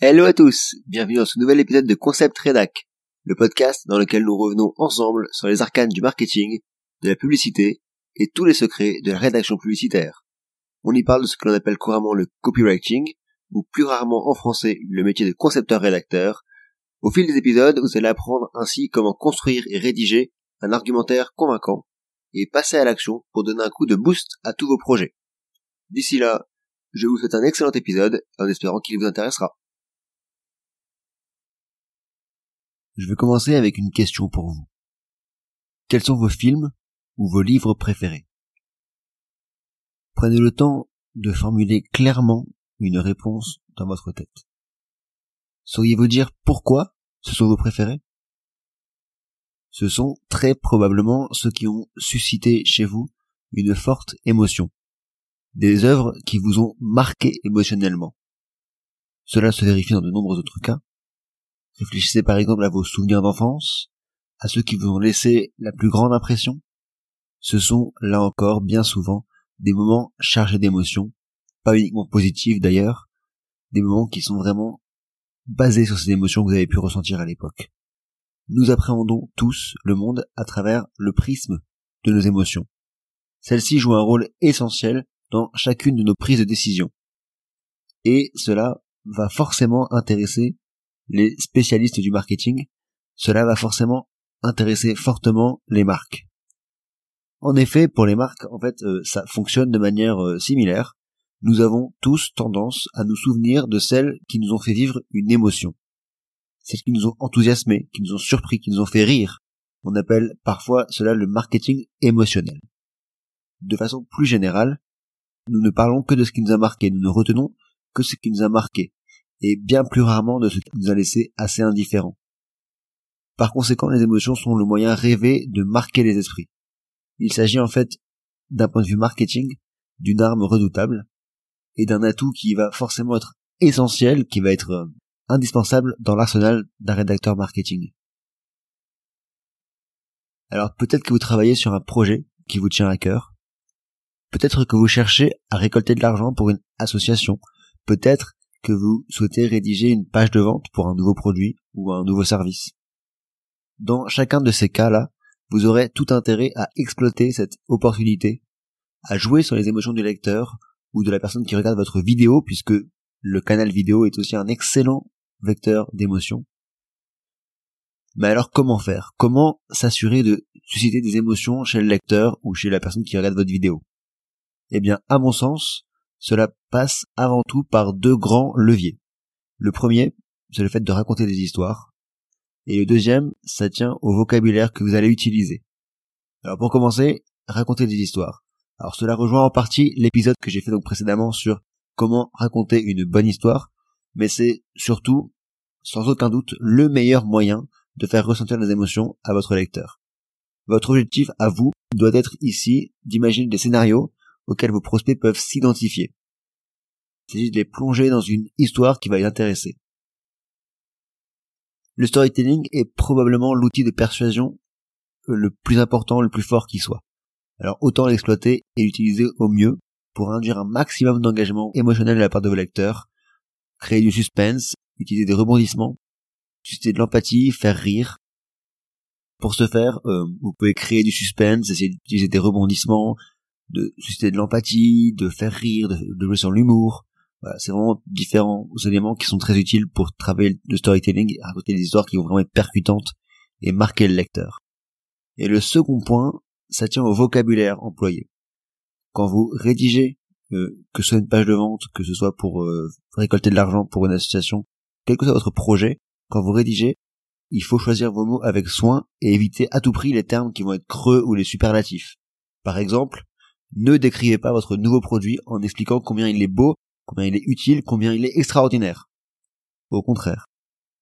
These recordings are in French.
Hello à tous, bienvenue dans ce nouvel épisode de Concept Redac, le podcast dans lequel nous revenons ensemble sur les arcanes du marketing, de la publicité et tous les secrets de la rédaction publicitaire. On y parle de ce que l'on appelle couramment le copywriting, ou plus rarement en français le métier de concepteur-rédacteur. Au fil des épisodes, vous allez apprendre ainsi comment construire et rédiger un argumentaire convaincant et passer à l'action pour donner un coup de boost à tous vos projets. D'ici là, je vous souhaite un excellent épisode en espérant qu'il vous intéressera. Je vais commencer avec une question pour vous. Quels sont vos films ou vos livres préférés? Prenez le temps de formuler clairement une réponse dans votre tête. Sauriez-vous dire pourquoi ce sont vos préférés? Ce sont très probablement ceux qui ont suscité chez vous une forte émotion. Des œuvres qui vous ont marqué émotionnellement. Cela se vérifie dans de nombreux autres cas, Réfléchissez par exemple à vos souvenirs d'enfance, à ceux qui vous ont laissé la plus grande impression. Ce sont, là encore, bien souvent, des moments chargés d'émotions, pas uniquement positifs d'ailleurs, des moments qui sont vraiment basés sur ces émotions que vous avez pu ressentir à l'époque. Nous appréhendons tous le monde à travers le prisme de nos émotions. Celles-ci jouent un rôle essentiel dans chacune de nos prises de décision. Et cela va forcément intéresser les spécialistes du marketing, cela va forcément intéresser fortement les marques. En effet, pour les marques, en fait, euh, ça fonctionne de manière euh, similaire. Nous avons tous tendance à nous souvenir de celles qui nous ont fait vivre une émotion. Celles qui nous ont enthousiasmés, qui nous ont surpris, qui nous ont fait rire. On appelle parfois cela le marketing émotionnel. De façon plus générale, nous ne parlons que de ce qui nous a marqué, nous ne retenons que ce qui nous a marqué et bien plus rarement de ce qui nous a laissé assez indifférents. Par conséquent, les émotions sont le moyen rêvé de marquer les esprits. Il s'agit en fait, d'un point de vue marketing, d'une arme redoutable et d'un atout qui va forcément être essentiel, qui va être euh, indispensable dans l'arsenal d'un rédacteur marketing. Alors peut-être que vous travaillez sur un projet qui vous tient à cœur, peut-être que vous cherchez à récolter de l'argent pour une association, peut-être que vous souhaitez rédiger une page de vente pour un nouveau produit ou un nouveau service. Dans chacun de ces cas-là, vous aurez tout intérêt à exploiter cette opportunité, à jouer sur les émotions du lecteur ou de la personne qui regarde votre vidéo, puisque le canal vidéo est aussi un excellent vecteur d'émotions. Mais alors comment faire? Comment s'assurer de susciter des émotions chez le lecteur ou chez la personne qui regarde votre vidéo? Eh bien, à mon sens, cela passe avant tout par deux grands leviers. Le premier, c'est le fait de raconter des histoires. Et le deuxième, ça tient au vocabulaire que vous allez utiliser. Alors pour commencer, raconter des histoires. Alors cela rejoint en partie l'épisode que j'ai fait donc précédemment sur comment raconter une bonne histoire, mais c'est surtout, sans aucun doute, le meilleur moyen de faire ressentir les émotions à votre lecteur. Votre objectif à vous doit être ici d'imaginer des scénarios auxquels vos prospects peuvent s'identifier. Il s'agit de les plonger dans une histoire qui va les intéresser. Le storytelling est probablement l'outil de persuasion le plus important, le plus fort qui soit. Alors autant l'exploiter et l'utiliser au mieux pour induire un maximum d'engagement émotionnel de la part de vos lecteurs, créer du suspense, utiliser des rebondissements, susciter de l'empathie, faire rire. Pour ce faire, euh, vous pouvez créer du suspense, essayer d'utiliser des rebondissements, de susciter de l'empathie, de faire rire, de, jouer sur l'humour. Voilà, c'est vraiment différents éléments qui sont très utiles pour travailler le storytelling raconter des histoires qui vont vraiment être percutantes et marquer le lecteur. Et le second point, ça tient au vocabulaire employé. Quand vous rédigez, euh, que ce soit une page de vente, que ce soit pour euh, récolter de l'argent pour une association, quel que soit votre projet, quand vous rédigez, il faut choisir vos mots avec soin et éviter à tout prix les termes qui vont être creux ou les superlatifs. Par exemple, ne décrivez pas votre nouveau produit en expliquant combien il est beau, combien il est utile, combien il est extraordinaire. Au contraire,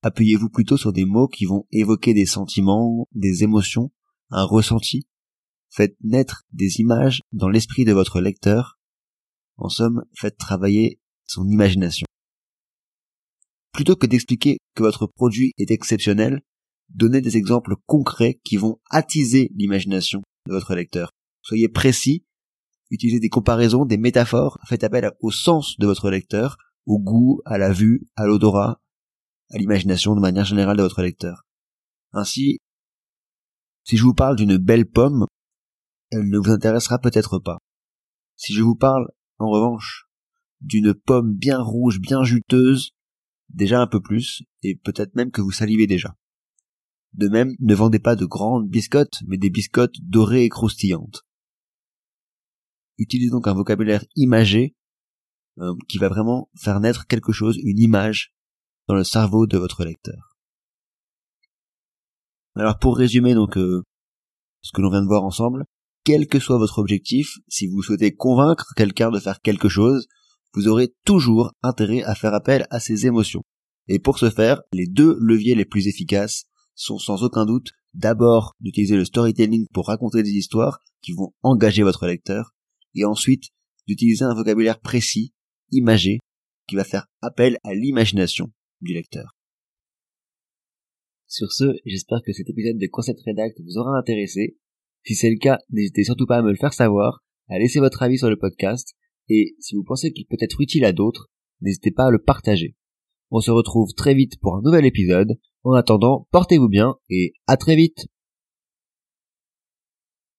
appuyez-vous plutôt sur des mots qui vont évoquer des sentiments, des émotions, un ressenti. Faites naître des images dans l'esprit de votre lecteur. En somme, faites travailler son imagination. Plutôt que d'expliquer que votre produit est exceptionnel, donnez des exemples concrets qui vont attiser l'imagination de votre lecteur. Soyez précis utilisez des comparaisons, des métaphores, faites appel au sens de votre lecteur, au goût, à la vue, à l'odorat, à l'imagination de manière générale de votre lecteur. Ainsi, si je vous parle d'une belle pomme, elle ne vous intéressera peut-être pas. Si je vous parle, en revanche, d'une pomme bien rouge, bien juteuse, déjà un peu plus, et peut-être même que vous salivez déjà. De même, ne vendez pas de grandes biscottes, mais des biscottes dorées et croustillantes. Utilisez donc un vocabulaire imagé euh, qui va vraiment faire naître quelque chose, une image, dans le cerveau de votre lecteur. Alors pour résumer donc euh, ce que l'on vient de voir ensemble, quel que soit votre objectif, si vous souhaitez convaincre quelqu'un de faire quelque chose, vous aurez toujours intérêt à faire appel à ses émotions. Et pour ce faire, les deux leviers les plus efficaces sont sans aucun doute d'abord d'utiliser le storytelling pour raconter des histoires qui vont engager votre lecteur, et ensuite d'utiliser un vocabulaire précis, imagé, qui va faire appel à l'imagination du lecteur. Sur ce, j'espère que cet épisode de Concept Redact vous aura intéressé. Si c'est le cas, n'hésitez surtout pas à me le faire savoir, à laisser votre avis sur le podcast, et si vous pensez qu'il peut être utile à d'autres, n'hésitez pas à le partager. On se retrouve très vite pour un nouvel épisode. En attendant, portez-vous bien et à très vite